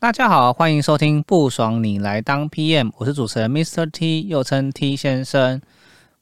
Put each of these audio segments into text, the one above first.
大家好，欢迎收听不爽你来当 PM，我是主持人 Mr. T，又称 T 先生。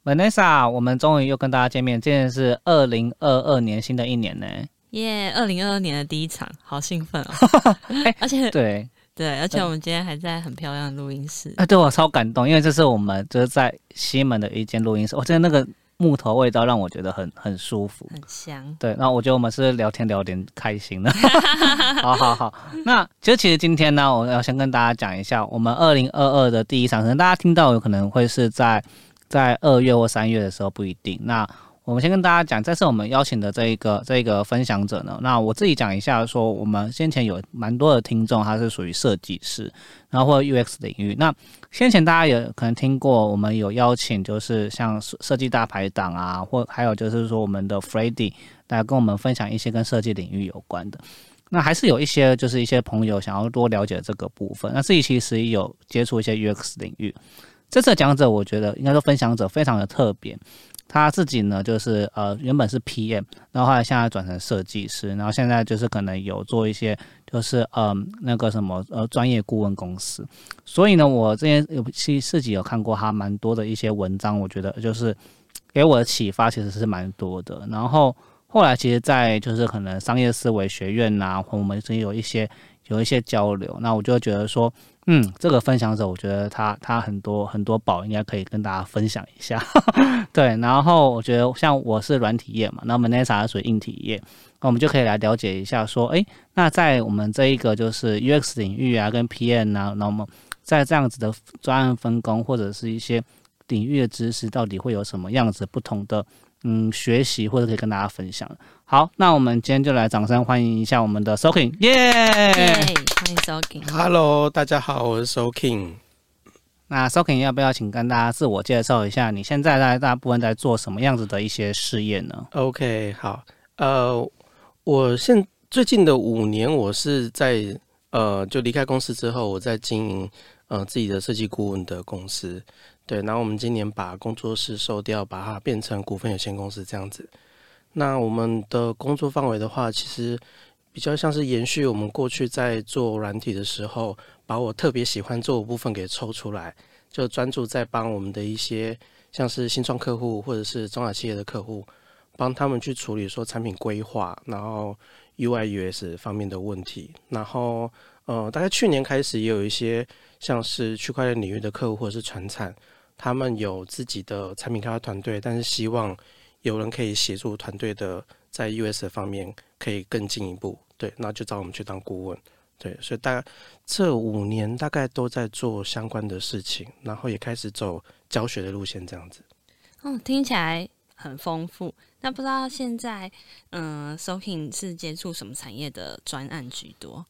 Vanessa，我们终于又跟大家见面，今天是二零二二年新的一年呢。耶，二零二二年的第一场，好兴奋哦！而且对对，而且我们今天还在很漂亮的录音室。啊，对我超感动，因为这是我们就是在西门的一间录音室，我觉得那个。木头味道让我觉得很很舒服，很香。对，那我觉得我们是聊天聊点开心的。好好好，那其实其实今天呢，我要先跟大家讲一下，我们二零二二的第一场，可能大家听到有可能会是在在二月或三月的时候，不一定。那我们先跟大家讲，这次我们邀请的这一个这一个分享者呢，那我自己讲一下，说我们先前有蛮多的听众，他是属于设计师，然后或 UX 领域。那先前大家也可能听过，我们有邀请，就是像设计大排档啊，或还有就是说我们的 f r e d d y 来跟我们分享一些跟设计领域有关的。那还是有一些就是一些朋友想要多了解这个部分，那自己其实有接触一些 UX 领域。这次讲者，我觉得应该说分享者非常的特别。他自己呢，就是呃，原本是 PM，然后后来现在转成设计师，然后现在就是可能有做一些，就是呃那个什么呃专业顾问公司。所以呢，我之前有其实自己有看过他蛮多的一些文章，我觉得就是给我的启发其实是蛮多的。然后后来其实，在就是可能商业思维学院呐，我们是有一些有一些交流，那我就觉得说。嗯，这个分享者，我觉得他他很多很多宝，应该可以跟大家分享一下。对，然后我觉得像我是软体业嘛，那我们 Nessa 属于硬体业，那我们就可以来了解一下，说，哎，那在我们这一个就是 UX 领域啊，跟 PM 啊，那么在这样子的专案分工或者是一些领域的知识，到底会有什么样子不同的？嗯，学习或者可以跟大家分享。好，那我们今天就来掌声欢迎一下我们的 Soking，耶！欢迎 Soking。Hello，大家好，我是 Soking。那 Soking 要不要请跟大家自我介绍一下？你现在在大部分在做什么样子的一些事业呢？OK，好，呃，我现最近的五年，我是在呃，就离开公司之后，我在经营呃自己的设计顾问的公司。对，然后我们今年把工作室收掉，把它变成股份有限公司这样子。那我们的工作范围的话，其实比较像是延续我们过去在做软体的时候，把我特别喜欢做的部分给抽出来，就专注在帮我们的一些像是新创客户或者是中小企业的客户，帮他们去处理说产品规划，然后 UI US 方面的问题。然后呃，大概去年开始也有一些像是区块链领域的客户或者是传产。他们有自己的产品开发团队，但是希望有人可以协助团队的在 US 方面可以更进一步，对，那就找我们去当顾问，对，所以大概这五年大概都在做相关的事情，然后也开始走教学的路线，这样子。哦，听起来很丰富。那不知道现在，嗯，Soking 是接触什么产业的专案居多？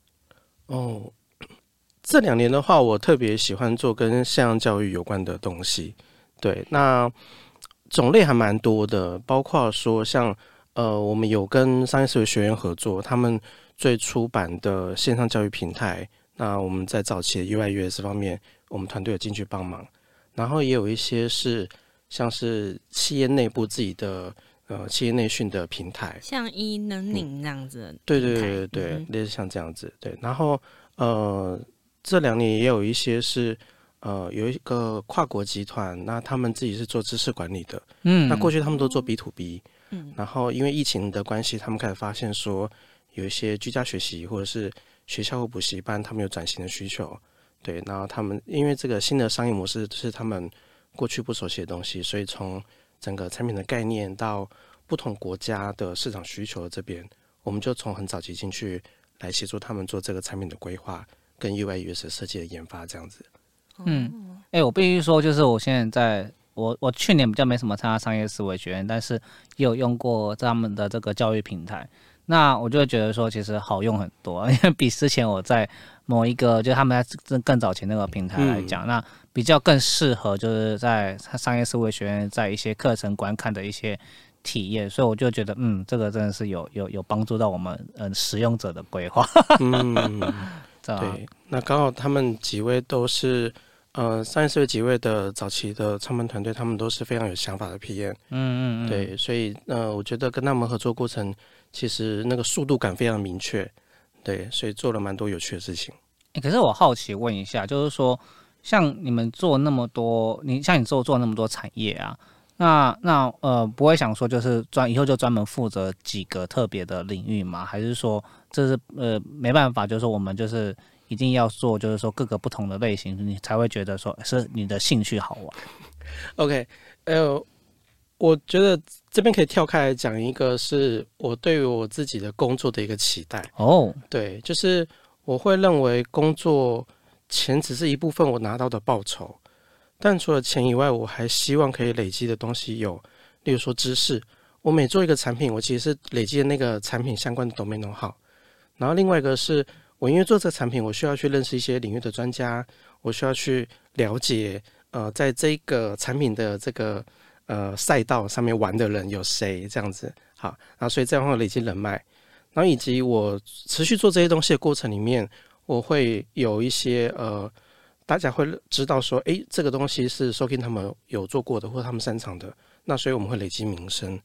哦。这两年的话，我特别喜欢做跟线上教育有关的东西。对，那种类还蛮多的，包括说像呃，我们有跟商业思维学院合作，他们最初版的线上教育平台。那我们在早期的 UIUS 方面，我们团队有进去帮忙。然后也有一些是像是企业内部自己的呃企业内训的平台，像 e-learning 那样子。对对对对对，类似像这样子。对，然后呃。这两年也有一些是，呃，有一个跨国集团，那他们自己是做知识管理的，嗯，那过去他们都做 B to B，嗯，然后因为疫情的关系，他们开始发现说，有一些居家学习或者是学校或补习班，他们有转型的需求，对，然后他们因为这个新的商业模式是他们过去不熟悉的东西，所以从整个产品的概念到不同国家的市场需求这边，我们就从很早期进去来协助他们做这个产品的规划。跟 UI、US 设计的研发这样子，嗯，哎，我必须说，就是我现在在我我去年比较没什么参加商业思维学院，但是也有用过他们的这个教育平台。那我就会觉得说，其实好用很多，因为比之前我在某一个就他们在更更早前那个平台来讲，那比较更适合就是在商业思维学院在一些课程观看的一些体验，所以我就觉得，嗯，这个真的是有有有帮助到我们嗯使用者的规划。嗯，对，那刚好他们几位都是。呃，上一次有几位的早期的创办团队，他们都是非常有想法的 PM。嗯嗯嗯。对，所以呃，我觉得跟他们合作过程，其实那个速度感非常明确。对，所以做了蛮多有趣的事情。可是我好奇问一下，就是说，像你们做那么多，你像你做做那么多产业啊，那那呃，不会想说就是专以后就专门负责几个特别的领域吗？还是说这是呃没办法，就是说我们就是。一定要做，就是说各个不同的类型，你才会觉得说是你的兴趣好玩。OK，呃，我觉得这边可以跳开来讲一个，是我对于我自己的工作的一个期待。哦，对，就是我会认为工作钱只是一部分我拿到的报酬，但除了钱以外，我还希望可以累积的东西有，例如说知识。我每做一个产品，我其实是累积的那个产品相关的 domain know how。然后另外一个是。我因为做这个产品，我需要去认识一些领域的专家，我需要去了解，呃，在这个产品的这个呃赛道上面玩的人有谁这样子，好，然后所以这样会累积人脉，然后以及我持续做这些东西的过程里面，我会有一些呃，大家会知道说，诶，这个东西是 Sokin 他们有做过的，或者他们擅长的，那所以我们会累积名声，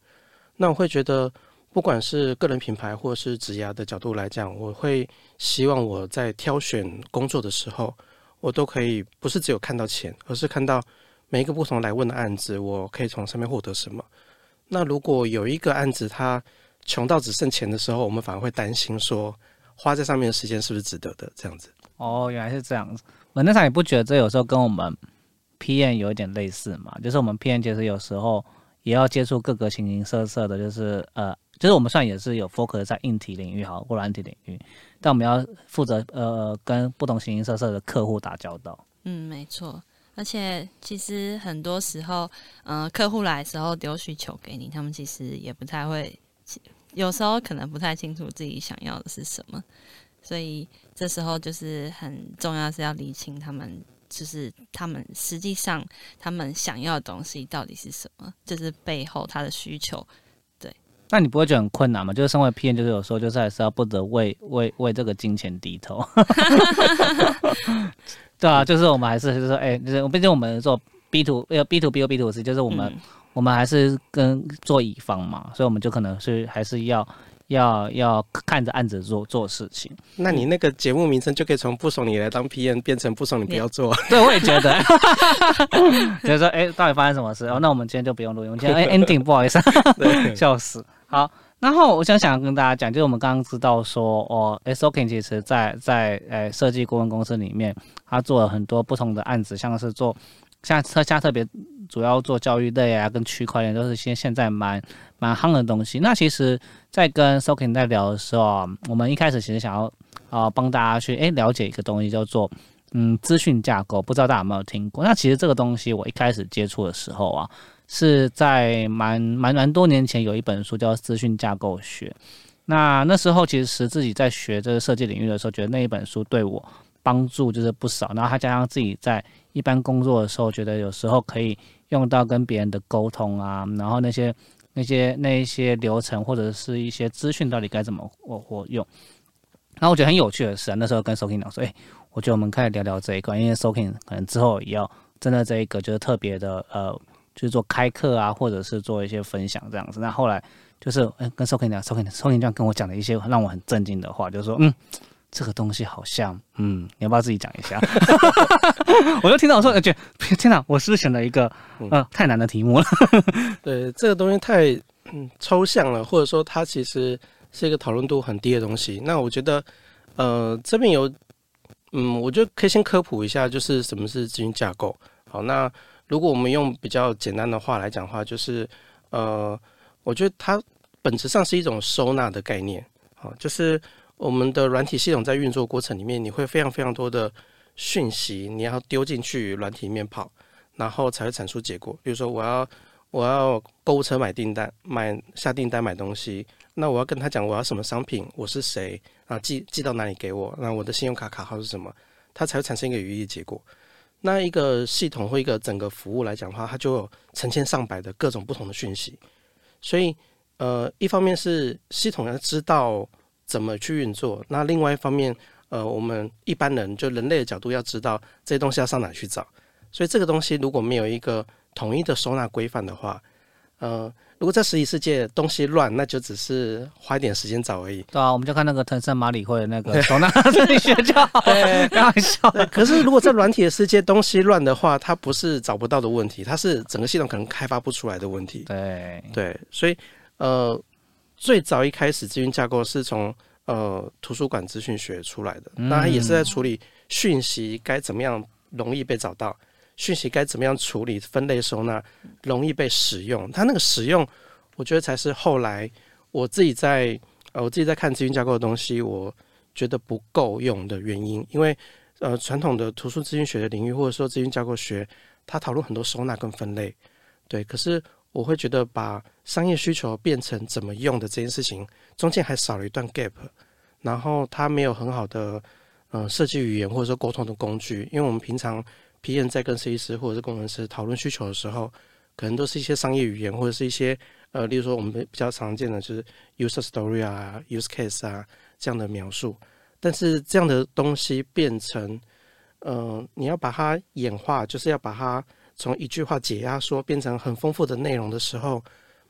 那我会觉得。不管是个人品牌或者是职涯的角度来讲，我会希望我在挑选工作的时候，我都可以不是只有看到钱，而是看到每一个不同来问的案子，我可以从上面获得什么。那如果有一个案子它穷到只剩钱的时候，我们反而会担心说花在上面的时间是不是值得的这样子。哦，原来是这样子。文那上，你不觉得这有时候跟我们 PM 有一点类似吗？就是我们 PM 其实有时候也要接触各个形形色色的，就是呃。其实我们算也是有 focus 在硬体领域好或软体领域，但我们要负责呃跟不同形形色色的客户打交道。嗯，没错。而且其实很多时候，嗯，客户来的时候丢需求给你，他们其实也不太会，有时候可能不太清楚自己想要的是什么，所以这时候就是很重要是要理清他们，就是他们实际上他们想要的东西到底是什么，就是背后他的需求。对那你不会觉得很困难吗？就是身为 P N，就是有时候就是还是要不得为为为这个金钱低头。对啊，就是我们还是就是说，哎，就是毕竟我们做 B to 呃 B to B 或 B to C，就是我们我们还是跟做乙方嘛，所以我们就可能是还是要。要要看着案子做做事情，那你那个节目名称就可以从不爽你来当 P N 变成不爽你不要做。对，我也觉得。就是说，哎，到底发生什么事？哦，那我们今天就不用录音，我们今天哎 ending 不好意思，笑死。好，然后我想想跟大家讲，就是我们刚刚知道说，哦，SOK 其实在在呃设计顾问公司里面，他做了很多不同的案子，像是做。像特像特别主要做教育类啊，跟区块链都是现现在蛮蛮夯的东西。那其实，在跟 Sokin 在聊的时候，我们一开始其实想要啊帮大家去诶了解一个东西，叫做嗯资讯架构，不知道大家有没有听过？那其实这个东西我一开始接触的时候啊，是在蛮蛮蛮多年前有一本书叫《资讯架构学》。那那时候其实自己在学这个设计领域的时候，觉得那一本书对我帮助就是不少。然后他加上自己在一般工作的时候，觉得有时候可以用到跟别人的沟通啊，然后那些那些那一些流程或者是一些资讯到底该怎么我我用。然后我觉得很有趣的是啊，那时候跟 Soking 讲说，哎，我觉得我们可以聊聊这一块，因为 Soking 可能之后也要真的这一个就是特别的呃，就是做开课啊，或者是做一些分享这样子。那后来就是跟 Soking 讲，Soking Soking 这样跟我讲了一些让我很震惊的话，就是说，嗯。这个东西好像，嗯，你要不要自己讲一下？我就听到我说，觉得天哪，我是不是选了一个呃太难的题目了？对，这个东西太嗯抽象了，或者说它其实是一个讨论度很低的东西。那我觉得，呃，这边有，嗯，我觉得可以先科普一下，就是什么是资金架构。好，那如果我们用比较简单的话来讲话，就是呃，我觉得它本质上是一种收纳的概念。好，就是。我们的软体系统在运作过程里面，你会非常非常多的讯息你要丢进去软体里面跑，然后才会产出结果。比如说我要我要购物车买订单买下订单买东西，那我要跟他讲我要什么商品，我是谁啊，寄寄到哪里给我，那我的信用卡卡号是什么，它才会产生一个语义结果。那一个系统或一个整个服务来讲的话，它就有成千上百的各种不同的讯息，所以呃，一方面是系统要知道怎么去运作，那另外一方面，呃，我们一般人就人类的角度要知道这些东西要上哪去找，所以这个东西如果没有一个统一的收纳规范的话，呃。如果在实体世界东西乱，那就只是花一点时间找而已。对啊，我们就看那个藤森马里会的那个收纳 自己学就好。开玩笑。可是如果在软体的世界东西乱的话，它不是找不到的问题，它是整个系统可能开发不出来的问题。对对，所以呃，最早一开始资讯架构是从呃图书馆资讯学出来的，那它也是在处理讯息该怎么样容易被找到。讯息该怎么样处理、分类收纳，容易被使用？它那个使用，我觉得才是后来我自己在呃，我自己在看资讯架构的东西，我觉得不够用的原因。因为呃，传统的图书资讯学的领域，或者说资讯架构学，它讨论很多收纳跟分类，对。可是我会觉得把商业需求变成怎么用的这件事情，中间还少了一段 gap，然后它没有很好的呃设计语言或者说沟通的工具，因为我们平常。P. N. 在跟设计师或者是工程师讨论需求的时候，可能都是一些商业语言，或者是一些呃，例如说我们比较常见的就是 user story 啊、use case 啊这样的描述。但是这样的东西变成，呃，你要把它演化，就是要把它从一句话解压缩变成很丰富的内容的时候。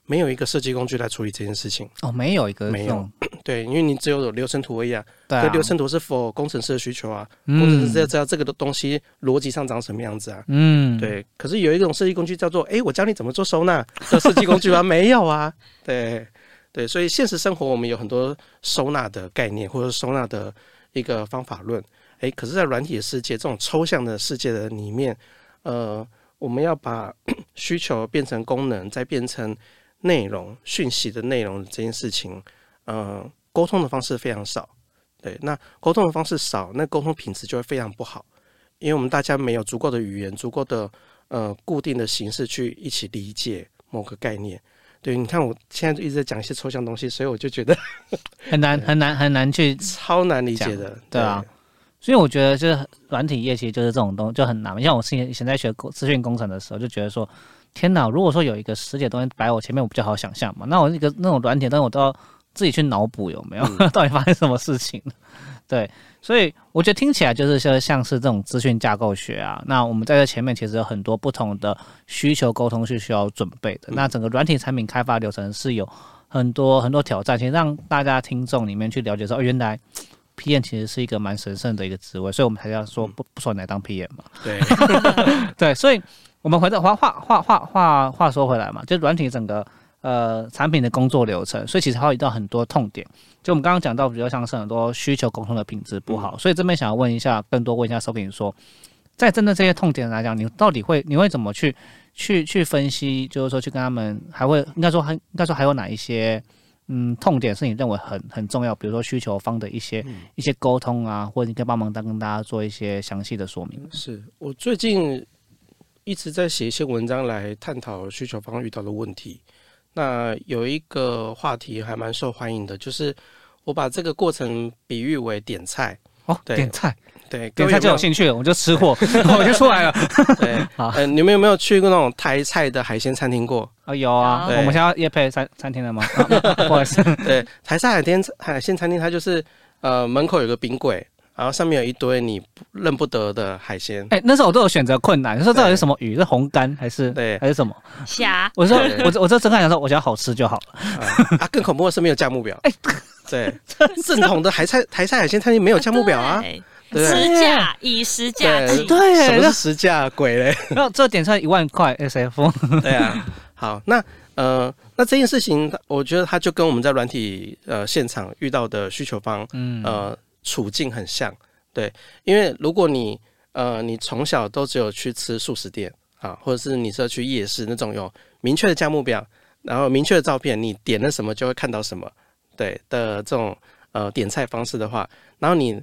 没有一个设计工具来处理这件事情哦，没有一个没有，对，因为你只有流程图而已啊。对，流程图是否工程师的需求啊？工程师要知道这个的东西逻辑上长什么样子啊？嗯，对。可是有一种设计工具叫做，哎，我教你怎么做收纳的设计工具吗？没有啊。对，对，所以现实生活我们有很多收纳的概念，或者收纳的一个方法论。哎，可是，在软体的世界这种抽象的世界的里面，呃，我们要把 需求变成功能，再变成。内容讯息的内容这件事情，呃，沟通的方式非常少，对，那沟通的方式少，那沟通品质就会非常不好，因为我们大家没有足够的语言，足够的呃固定的形式去一起理解某个概念。对，你看我现在一直在讲一些抽象东西，所以我就觉得 很难很难很难去超难理解的，对啊。所以我觉得就是软体业其实就是这种东西就很难，像我之前以前在学资讯工程的时候，就觉得说。天哪！如果说有一个实体的东西摆我前面，我比较好想象嘛。那我一个那种软体，但是我都要自己去脑补有没有 到底发生什么事情？对，所以我觉得听起来就是说像是这种资讯架构学啊。那我们在这前面其实有很多不同的需求沟通是需要准备的。那整个软体产品开发流程是有很多很多挑战，其实让大家听众里面去了解说，哦原来 PM 其实是一个蛮神圣的一个职位，所以我们才要说不不说你来当 PM 嘛。对，对，所以。我们回到话话话话话话说回来嘛，就软体整个呃产品的工作流程，所以其实还有一道很多痛点。就我们刚刚讲到，比较像是很多需求沟通的品质不好，所以这边想要问一下，更多问一下收品说，在针对这些痛点来讲，你到底会你会怎么去去去分析？就是说去跟他们还会应该说还应该说还有哪一些嗯痛点是你认为很很重要？比如说需求方的一些一些沟通啊，或者你可以帮忙再跟大家做一些详细的说明。是我最近。一直在写一些文章来探讨需求方遇到的问题。那有一个话题还蛮受欢迎的，就是我把这个过程比喻为点菜哦，点菜，对，点菜就有兴趣了，我就吃货，我就出来了。对，好，嗯，你们有没有去过那种台菜的海鲜餐厅过？啊，有啊，我们现在夜配餐餐厅了吗？不好意思，对，台菜海鲜海鲜餐厅，它就是呃门口有个冰柜。然后上面有一堆你认不得的海鲜。哎，那时候我都有选择困难，你说到底是什么鱼？是红干还是对还是什么虾？我说我我这睁开眼说，我觉得好吃就好了。啊，更恐怖的是没有价目表。哎，对，正统的海菜台菜海鲜餐厅没有价目表啊。实价以实价计，对，什么是实价？鬼嘞！那这点菜一万块 S F。对啊，好，那呃，那这件事情，我觉得它就跟我们在软体呃现场遇到的需求方，嗯呃。处境很像，对，因为如果你呃，你从小都只有去吃素食店啊，或者是你是要去夜市那种有明确的价目表，然后明确的照片，你点了什么就会看到什么，对的这种呃点菜方式的话，然后你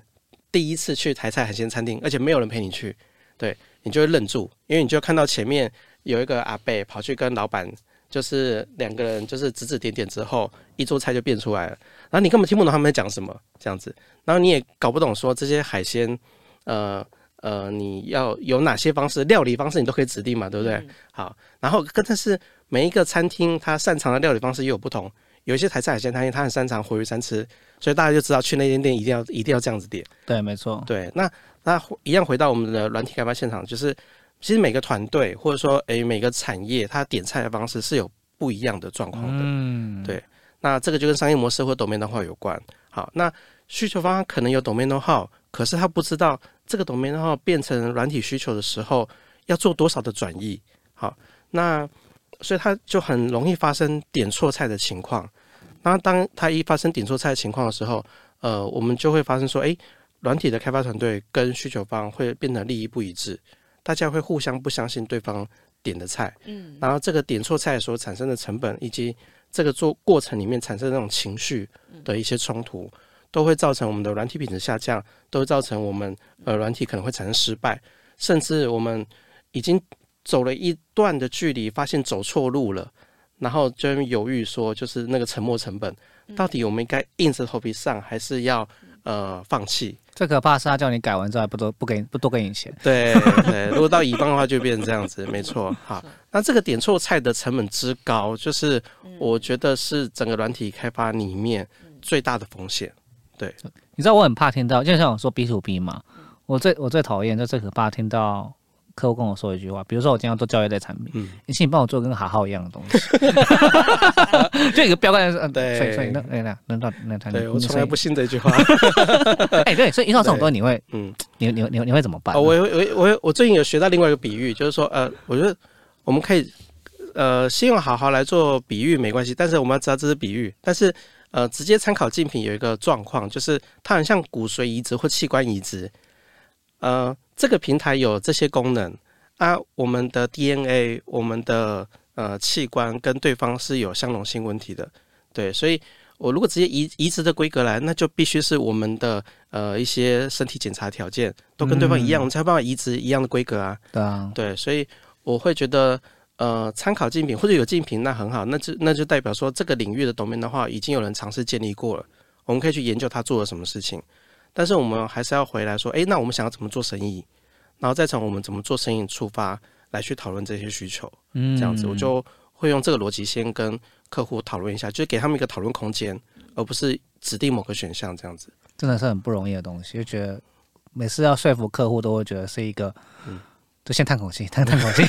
第一次去台菜海鲜餐厅，而且没有人陪你去，对你就会愣住，因为你就看到前面有一个阿伯跑去跟老板，就是两个人就是指指点点之后，一桌菜就变出来了，然后你根本听不懂他们在讲什么这样子，然后你也搞不懂说这些海鲜，呃呃，你要有哪些方式料理方式你都可以指定嘛，对不对？好，然后跟但是每一个餐厅它擅长的料理方式又有不同，有一些台菜海鲜餐厅它很擅长活鱼三吃。所以大家就知道去那间店一定要一定要这样子点。对，没错。对，那那一样回到我们的软体开发现场，就是其实每个团队或者说诶每个产业，它点菜的方式是有不一样的状况的。嗯，对。那这个就跟商业模式或 domain know-how 有关。好，那需求方可能有 domain know-how，可是他不知道这个 domain know-how 变成软体需求的时候要做多少的转移。好，那所以他就很容易发生点错菜的情况。那当它一发生点错菜的情况的时候，呃，我们就会发生说，哎，软体的开发团队跟需求方会变得利益不一致，大家会互相不相信对方点的菜，嗯，然后这个点错菜所产生的成本，以及这个做过程里面产生的那种情绪的一些冲突，都会造成我们的软体品质下降，都会造成我们呃软体可能会产生失败，甚至我们已经走了一段的距离，发现走错路了。然后就犹豫说，就是那个沉没成本，到底我们应该硬着头皮上，还是要呃放弃？最可怕是他叫你改完之后不多不给不多给你钱。对对，如果到乙方的话就变成这样子，没错。好，那这个点错菜的成本之高，就是我觉得是整个软体开发里面最大的风险。对，你知道我很怕听到，就像我说 B to B 嘛，我最我最讨厌就最可怕听到。客户跟我说一句话，比如说我今天要做教育类产品，嗯，你请你帮我做跟好好一样的东西，就一个标杆是，嗯，对，所以所以那那那那那对我从来不信这句话，哎，对，所以遇到这种东西你会，嗯，你你你你会怎么办？我我我我最近有学到另外一个比喻，就是说，呃，我觉得我们可以，呃，先用好好来做比喻没关系，但是我们要知道这是比喻，但是呃，直接参考竞品有一个状况，就是它很像骨髓移植或器官移植，呃。这个平台有这些功能啊，我们的 DNA、我们的呃器官跟对方是有相容性问题的，对，所以我如果直接移移植的规格来，那就必须是我们的呃一些身体检查条件都跟对方一样，我们才有办法移植一样的规格啊。对啊，对，所以我会觉得呃参考竞品或者有竞品那很好，那就那就代表说这个领域的 domain 的话，已经有人尝试建立过了，我们可以去研究他做了什么事情。但是我们还是要回来说，哎，那我们想要怎么做生意，然后再从我们怎么做生意出发来去讨论这些需求，嗯，这样子我就会用这个逻辑先跟客户讨论一下，就是给他们一个讨论空间，而不是指定某个选项这样子。真的是很不容易的东西，就觉得每次要说服客户都会觉得是一个，嗯，就先叹口气，叹叹口气，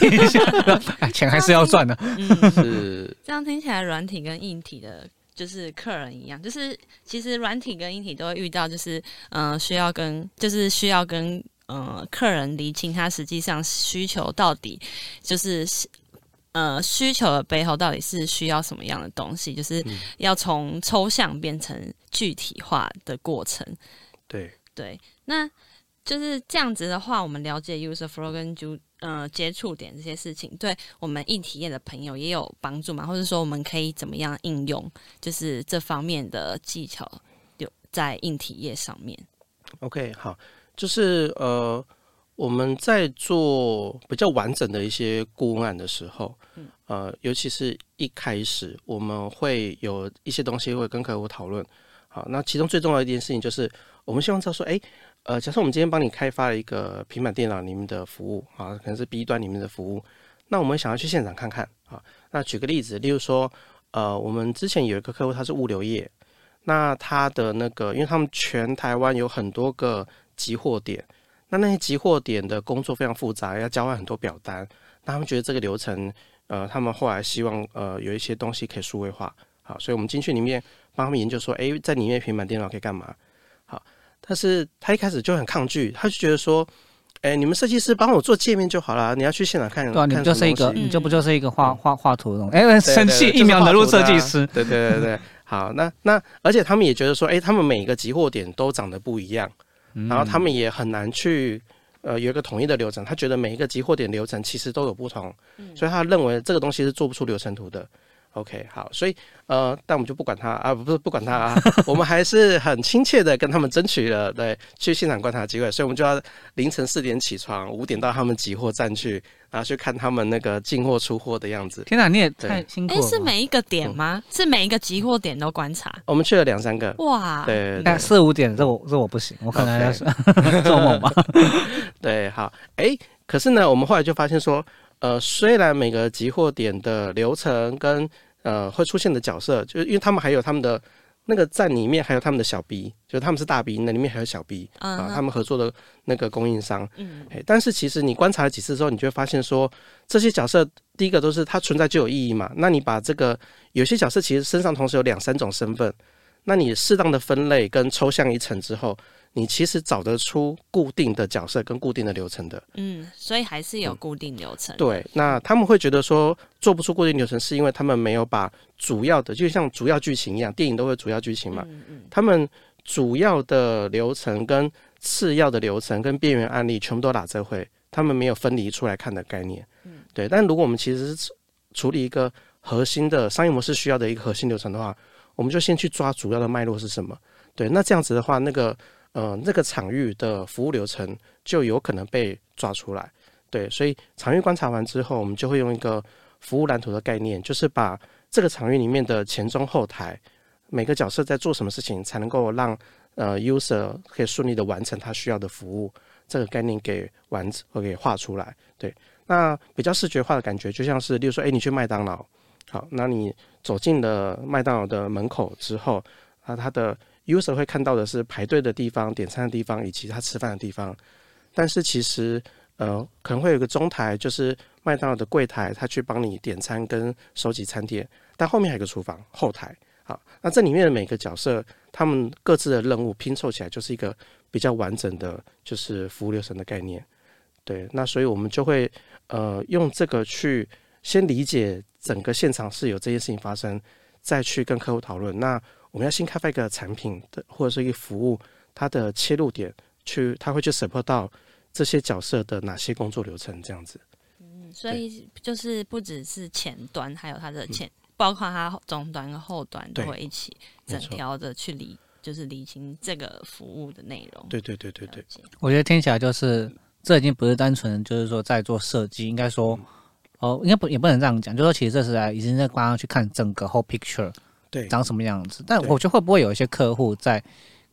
钱还是要赚的。嗯是这样听起来，软体跟硬体的。就是客人一样，就是其实软体跟硬体都会遇到，就是嗯，需要跟就是需要跟嗯客人厘清他实际上需求到底就是呃需求的背后到底是需要什么样的东西，就是要从抽象变成具体化的过程。对对，那就是这样子的话，我们了解 user flow 跟就。呃，接触点这些事情，对我们硬体业的朋友也有帮助嘛？或者说，我们可以怎么样应用，就是这方面的技巧，有在硬体业上面？OK，好，就是呃，我们在做比较完整的一些顾问案的时候，呃，尤其是一开始，我们会有一些东西会跟客户讨论。好，那其中最重要的一件事情就是，我们希望知道说，哎。呃，假设我们今天帮你开发了一个平板电脑里面的服务啊，可能是 B 端里面的服务，那我们想要去现场看看啊。那举个例子，例如说，呃，我们之前有一个客户，他是物流业，那他的那个，因为他们全台湾有很多个集货点，那那些集货点的工作非常复杂，要交换很多表单，那他们觉得这个流程，呃，他们后来希望呃有一些东西可以数位化，好，所以我们进去里面帮他们研究说，诶，在里面平板电脑可以干嘛？好。但是他一开始就很抗拒，他就觉得说：“哎，你们设计师帮我做界面就好了，你要去现场看。”对，你就是一个，你就不就是一个画画画图的？哎，生气，一秒能入设计师。对对对对，好，那那而且他们也觉得说：“哎，他们每一个集货点都长得不一样，然后他们也很难去呃有一个统一的流程。他觉得每一个集货点流程其实都有不同，所以他认为这个东西是做不出流程图的。OK，好，所以呃，但我们就不管他啊，不是不管他啊，我们还是很亲切的跟他们争取了对去现场观察的机会，所以我们就要凌晨四点起床，五点到他们集货站去，然后去看他们那个进货出货的样子。天哪，你也太辛苦了吧。是每一个点吗？是每一个集货点都观察？我们去了两三个，哇，对那四五点，这我这我不行，我可能要是 做梦吧。对，好，哎，可是呢，我们后来就发现说，呃，虽然每个集货点的流程跟呃会出现的角色，就是因为他们还有他们的那个站里面还有他们的小 B，就是他们是大 B，那里面还有小 B 啊，他们合作的那个供应商。嗯哎，但是其实你观察了几次之后，你就会发现说，这些角色第一个都是它存在就有意义嘛。那你把这个有些角色其实身上同时有两三种身份，那你适当的分类跟抽象一层之后，你其实找得出固定的角色跟固定的流程的。嗯，所以还是有固定流程。对，那他们会觉得说做不出固定流程，是因为他们没有把主要的，就像主要剧情一样，电影都会有主要剧情嘛。嗯嗯，他们主要的流程跟次要的流程跟边缘案例全部都打这会，他们没有分离出来看的概念。嗯对。但如果我们其实处理一个核心的商业模式需要的一个核心流程的话，我们就先去抓主要的脉络是什么。对，那这样子的话，那个呃那个场域的服务流程就有可能被抓出来。对，所以场域观察完之后，我们就会用一个服务蓝图的概念，就是把这个场域里面的前中后台每个角色在做什么事情，才能够让呃 user 可以顺利的完成他需要的服务，这个概念给完或给画出来。对，那比较视觉化的感觉，就像是，例如说，哎、你去麦当劳，好，那你走进了麦当劳的门口之后，啊，它的 user 会看到的是排队的地方、点餐的地方以及他吃饭的地方，但是其实呃可能会有一个中台，就是麦当劳的柜台，他去帮你点餐跟收集餐点，但后面还有个厨房后台。好，那这里面的每个角色，他们各自的任务拼凑起来，就是一个比较完整的，就是服务流程的概念。对，那所以我们就会呃用这个去先理解整个现场是有这件事情发生，再去跟客户讨论。那我们要新开发一个产品的或者是一个服务，它的切入点去，它会去 support 到这些角色的哪些工作流程这样子。嗯所以就是不只是前端，还有它的前，包括它中端跟后端都会一起整条的去理，就是理清这个服务的内容。对对对对对。我觉得听起来就是这已经不是单纯就是说在做设计，应该说哦，应该不也不能这样讲，就说其实这是来已经在帮他去看整个 whole picture 对。长什么样子。但我觉得会不会有一些客户在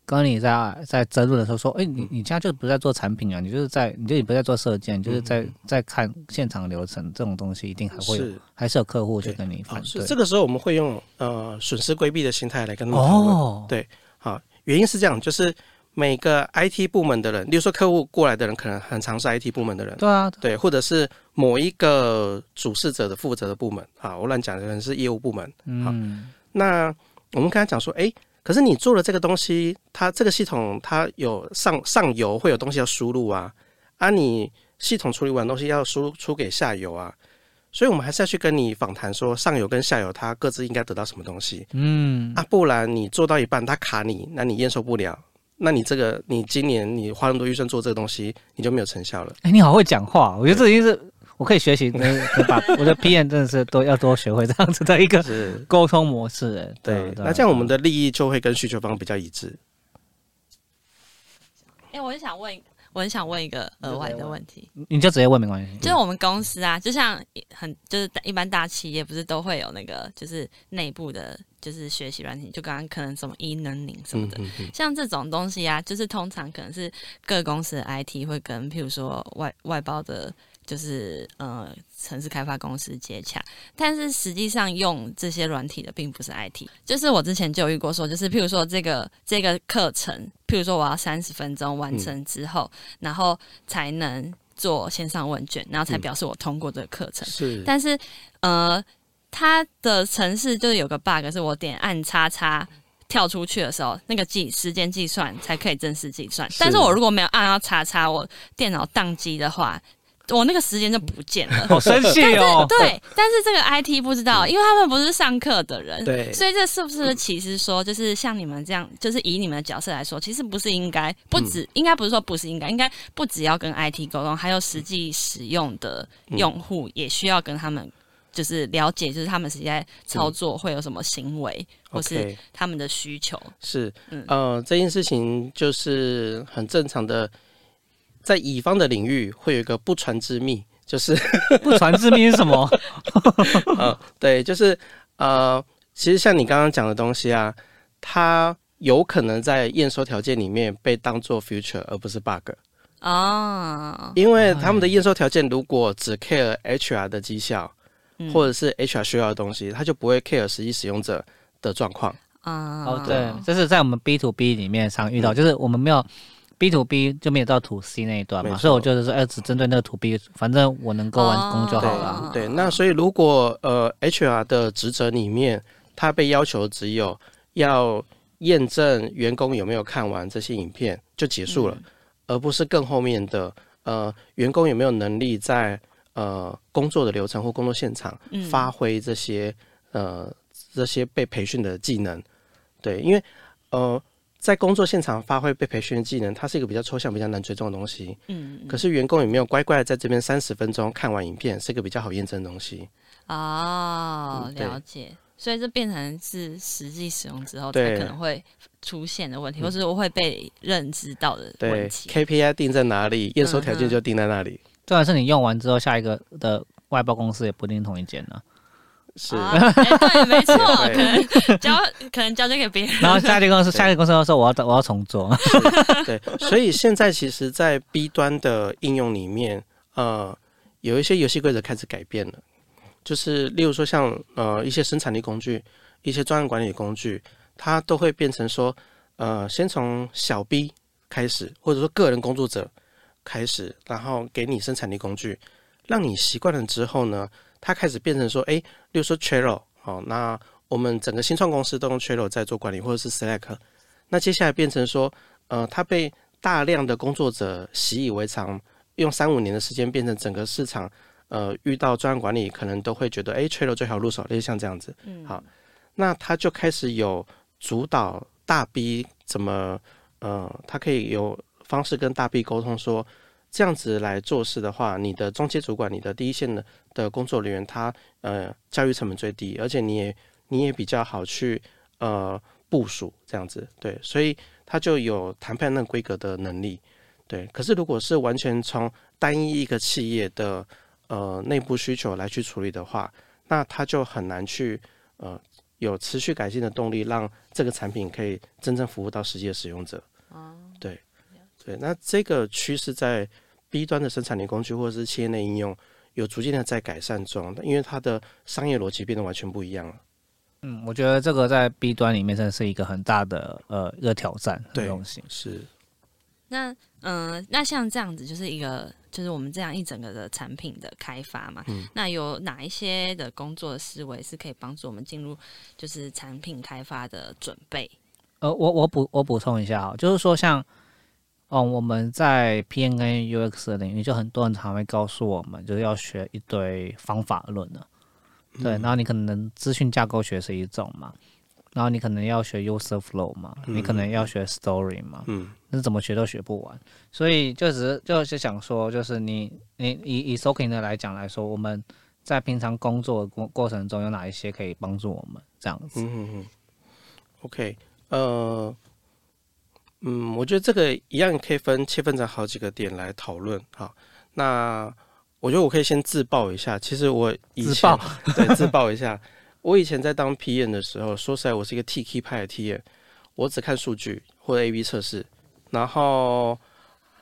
跟你在在争论的时候说，哎、你你现在就不是在做产品啊，你就是在你就你不是在做设计就是在在看现场流程这种东西，一定还会还是有客户去跟你反对。这个时候我们会用呃损失规避的心态来跟他们讨论。哦，对好，原因是这样，就是每个 IT 部门的人，例如说客户过来的人，可能很常是 IT 部门的人，对啊，对，或者是某一个主事者的负责的部门啊，我乱讲，的人是业务部门。嗯，那我们跟他讲说，诶，可是你做了这个东西，它这个系统它有上上游会有东西要输入啊，啊，你系统处理完东西要输出给下游啊，所以我们还是要去跟你访谈说，上游跟下游它各自应该得到什么东西嗯，啊，不然你做到一半它卡你，那你验收不了。那你这个，你今年你花那么多预算做这个东西，你就没有成效了。哎、你好会讲话，我觉得这已经是我可以学习，呃 把我的 PM 真的是都要多学会这样子的一个，沟通模式。哎，对。啊那这样我们的利益就会跟需求方比较一致。哎、我很想问，我很想问一个额外的问题，你就直接问没关系。就是我们公司啊，就像很就是一般大企业不是都会有那个就是内部的，就是学习软体，就刚刚可能什么 e learning 什么的。嗯嗯像这种东西啊，就是通常可能是各公司的 IT 会跟，譬如说外外包的，就是呃城市开发公司接洽，但是实际上用这些软体的并不是 IT。就是我之前就有遇过说，就是譬如说这个这个课程，譬如说我要三十分钟完成之后，然后才能做线上问卷，然后才表示我通过这个课程。是，但是呃，它的程式就是有个 bug，是我点按叉叉跳出去的时候，那个计时间计算才可以正式计算。但是我如果没有按到叉叉，我电脑宕机的话，我那个时间就不见了。好生气哦！对，但是这个 IT 不知道，因为他们不是上课的人，对所以这是不是其实说，就是像你们这样，就是以你们的角色来说，其实不是应该，不止、应该不是说不是应该，应该不只要跟 IT 沟通，还有实际使用的用户也需要跟他们就是了解，就是他们实际在操作会有什么行为，或是他们的需求。是嗯呃，这件事情就是很正常的，在乙方的领域会有一个不传之秘，就是 不传之秘是什么？呃，对，就是呃，其实像你刚刚讲的东西啊，它有可能在验收条件里面被当做 future 而不是 bug，哦，因为他们的验收条件如果只 care HR 的绩效，嗯。或者是 HR 需要的东西，他就不会 care 实际使用者的状况。啊，哦，对，这是在我们 B to B 里面常遇到，就是我们没有 B to B 就没有到 to C 那一段嘛，所以我就是说，哎，只针对那个 to B，反正我能够完工就好哦了。对，那所以如果呃 HR 的职责里面，他被要求只有要验证员工有没有看完这些影片就结束了，而不是更后面的呃员工有没有能力在呃工作的流程或工作现场嗯发挥这些呃这些被培训的技能。对，因为呃在工作现场发挥被培训的技能，它是一个比较抽象、比较难追踪的东西。嗯，可是员工有没有乖乖的在这边三十分钟看完影片，是一个比较好验证的东西。哦，嗯了解。所以这变成是实际使用之后才可能会出现的问题，或是会被认知到的问对题。，KPI 定在哪里，验收条件就定在那里。重要是你用完之后，下一个的外包公司也不一定同一间呢。是，对，没错，对可能交可能交接给别人。然后下一个公司，下一个公司要说我要我要重做。对，所以现在其实，在 B 端的应用里面，呃，有一些游戏规则开始改变了，就是例如说像呃一些生产力工具、一些专案管理工具，它都会变成说，呃，先从小 B 开始，或者说个人工作者开始，然后给你生产力工具，让你习惯了之后呢，它开始变成说，诶，例如说 Trello，好、那我们整个新创公司都用 Trello 在做管理，或者是 Slack，那接下来变成说，呃，它被大量的工作者习以为常，用三五年的时间变成整个市场，呃，遇到专案管理可能都会觉得，诶 t r e l l o 最好入手，类似像这样子。嗯好，那它就开始有主导大 B 怎么，呃，它可以有方式跟大 B 沟通说，这样子来做事的话，你的中阶主管、你的第一线的的工作人员，他呃教育成本最低，而且你也你也比较好去呃部署这样子，对，所以他就有谈判那规格的能力，对。可是如果是完全从单一一个企业的呃内部需求来去处理的话，那他就很难去呃有持续改进的动力，让这个产品可以真正服务到实际的使用者。哦，对，对，那这个趋势在 B 端的生产力工具或者是企业内应用有逐渐的在改善中，因为它的商业逻辑变得完全不一样了。嗯，我觉得这个在 B 端里面真的是一个很大的呃一个挑战的对东西。是，那嗯、呃那像这样子，就是一个就是我们这样一整个的产品的开发嘛。嗯那有哪一些的工作的思维是可以帮助我们进入就是产品开发的准备？呃，我我补我补充一下啊，就是说像，哦，我们在 P N A U X 的领域，就很多人常会告诉我们，就是要学一堆方法论的，对，然后你可能资讯架构学是一种嘛，然后你可能要学 user flow 嘛，你可能要学 story 嘛，嗯，那怎么学都学不完，所以就只是就是想说，就是你你以以 Soaking 的来讲来说，我们在平常工作的过过程中有哪一些可以帮助我们这样子？嗯嗯嗯，OK，呃，嗯，我觉得这个一样可以分切分成好几个点来讨论。哈，那我觉得我可以先自爆一下，其实我以前自对自爆一下，我以前在当 PM 的时候，说实在，我是一个 TK 派的 TM，我只看数据或者 AB 测试，然后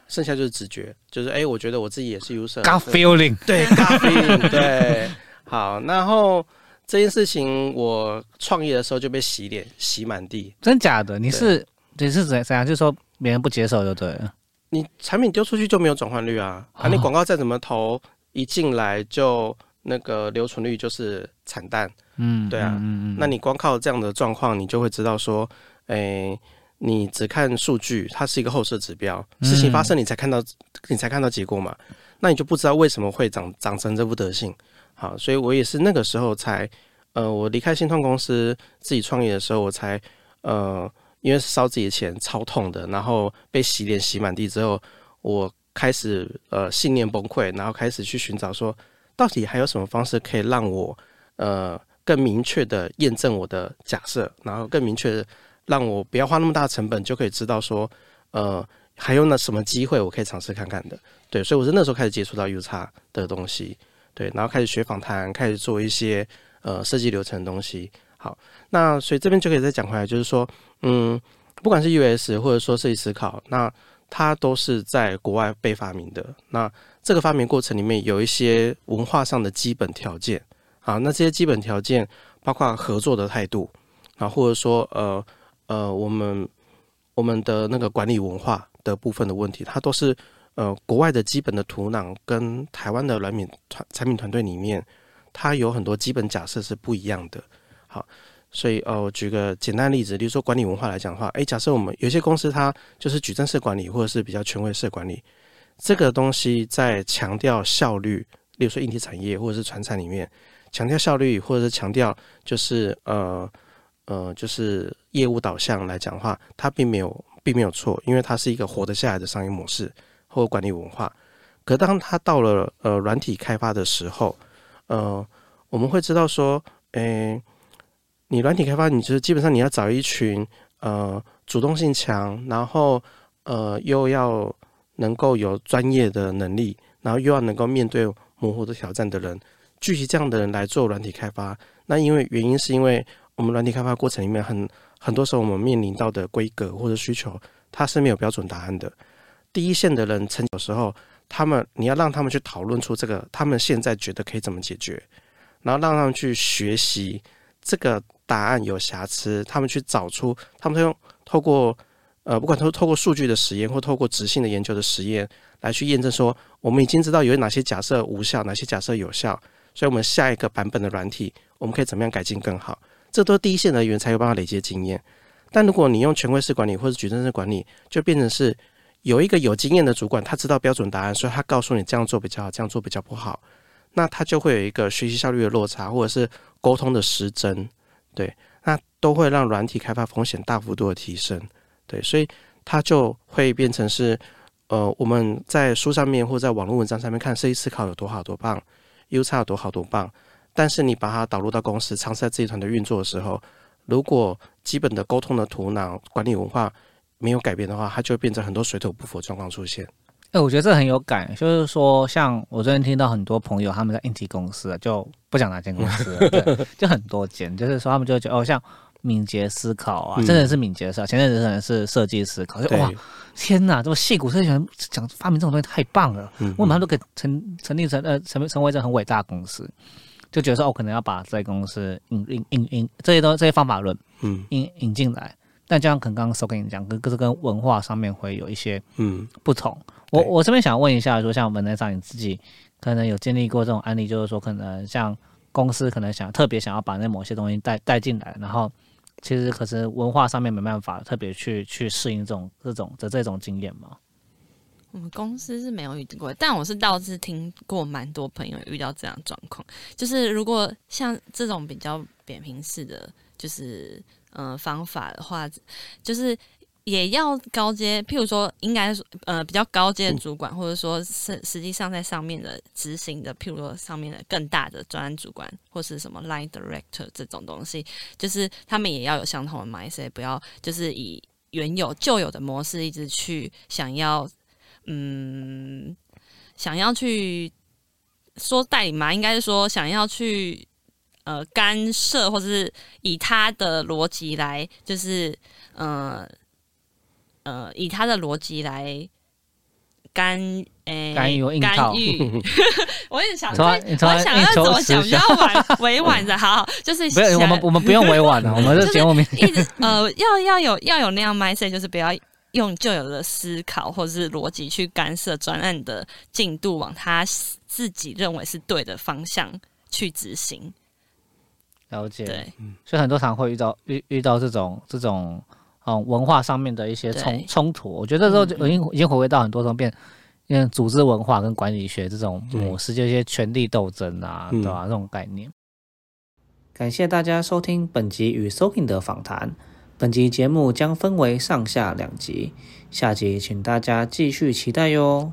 剩下就是直觉，就是哎、我觉得我自己也是 user，Gut feeling，对，咖啡，对，好，然后这件事情我创业的时候就被洗脸，洗满地。真假的？你是你是怎怎样？就是说别人不接受就对了。你产品丢出去就没有转换率啊，啊，你广告再怎么投，一进来就那个留存率就是惨淡。嗯，对啊嗯嗯嗯那你光靠这样的状况，你就会知道说，诶、你只看数据，它是一个后设指标，嗯事情发生你才看到，你才看到结果嘛，那你就不知道为什么会长长成这副德性。好，所以我也是那个时候才，呃，我离开新创公司自己创业的时候，我才，呃，因为烧自己的钱，超痛的，然后被洗脸洗满地之后，我开始呃信念崩溃，然后开始去寻找说，到底还有什么方式可以让我呃更明确的验证我的假设，然后更明确的让我不要花那么大成本就可以知道说呃还有那什么机会我可以尝试看看的。对，所以我是那时候开始接触到 U 叉的东西，对，然后开始学访谈，开始做一些呃设计流程的东西。好，那所以这边就可以再讲回来，就是说，嗯，不管是 US 或者说设计思考，那它都是在国外被发明的。那这个发明过程里面有一些文化上的基本条件，啊，那这些基本条件包括合作的态度，啊，或者说呃呃我们我们的那个管理文化的部分的问题，它都是呃国外的基本的土壤跟台湾的软品团产品团队里面，它有很多基本假设是不一样的。好，所以呃，我举个简单例子，例如说管理文化来讲的话，诶，假设我们有些公司它就是矩阵式管理，或者是比较权威式管理，这个东西在强调效率，例如说硬体产业或者是传产里面强调效率，或者是强调就是呃呃就是业务导向来讲的话，它并没有并没有错，因为它是一个活得下来的商业模式或管理文化。可当它到了呃软体开发的时候，呃，我们会知道说，诶。你软体开发，你就是基本上你要找一群呃主动性强，然后呃又要能够有专业的能力，然后又要能够面对模糊的挑战的人，聚集这样的人来做软体开发。那因为原因是因为我们软体开发过程里面很很多时候我们面临到的规格或者需求，它是没有标准答案的。第一线的人，成有时候他们你要让他们去讨论出这个他们现在觉得可以怎么解决，然后让他们去学习这个。答案有瑕疵，他们去找出，他们用透过呃，不管透透过数据的实验或透过直性的研究的实验来去验证说，我们已经知道有哪些假设无效，哪些假设有效，所以我们下一个版本的软体我们可以怎么样改进更好？这都是第一线人员才有办法累积经验。但如果你用权威式管理或者矩阵式管理，就变成是有一个有经验的主管，他知道标准答案，所以他告诉你这样做比较好，这样做比较不好，那他就会有一个学习效率的落差，或者是沟通的失真。对，那都会让软体开发风险大幅度的提升。对，所以它就会变成是，呃，我们在书上面或在网络文章上面看设计思考有多好多棒，U 差有多好多棒，但是你把它导入到公司，尝试在自己团队运作的时候，如果基本的沟通的图囊、管理文化没有改变的话，它就会变成很多水土不服状况出现。哎，我觉得这很有感，就是说，像我最近听到很多朋友他们在硬体公司，就不讲哪间公司，对，就很多间，就是说他们就觉得哦，像敏捷思考啊，真的是敏捷思考，前阵子可能是设计思考，就哇，天哪，这么细骨设计员讲发明这种东西太棒了，我们他们都可以成成立成呃成成为这很伟大的公司，就觉得说哦，可能要把这些公司引引引引这些东这些方法论，嗯，引引进来。但这样可能刚刚说跟你讲，跟跟跟文化上面会有一些嗯不同。我我这边想问一下，说像文台长你自己可能有经历过这种案例，就是说可能像公司可能想特别想要把那某些东西带带进来，然后其实可是文化上面没办法特别去去适应这种这种的这种经验吗？我们公司是没有遇过，但我是倒是听过蛮多朋友遇到这样状况，就是如果像这种比较扁平式的，就是。嗯，方法的话，就是也要高阶，譬如说，应该呃比较高阶的主管，或者说是实际上在上面的执行的，譬如说上面的更大的专案主管，或是什么 line director 这种东西，就是他们也要有相同的 mindset，不要就是以原有旧有的模式一直去想要，嗯，想要去说代理嘛，应该是说想要去。呃，干涉或者是以他的逻辑来，就是呃呃，以他的逻辑来干诶干预干预。我也想，我想要怎么讲比较委委婉的，好，就是不我们我们不用委婉的，我们就节目名一直呃要要有要有那样 mindset，就是不要用旧有的思考或者是逻辑去干涉专案的进度，往他自己认为是对的方向去执行。了解，对，所以很多常会遇到遇遇到这种这种嗯文化上面的一些冲冲突。我觉得这时候已经已经回归到很多种变，因为组织文化跟管理学这种模式，就一些权力斗争啊，对吧？这种概念。感谢大家收听本集与 Soking 的访谈。本集节目将分为上下两集，下集请大家继续期待哟。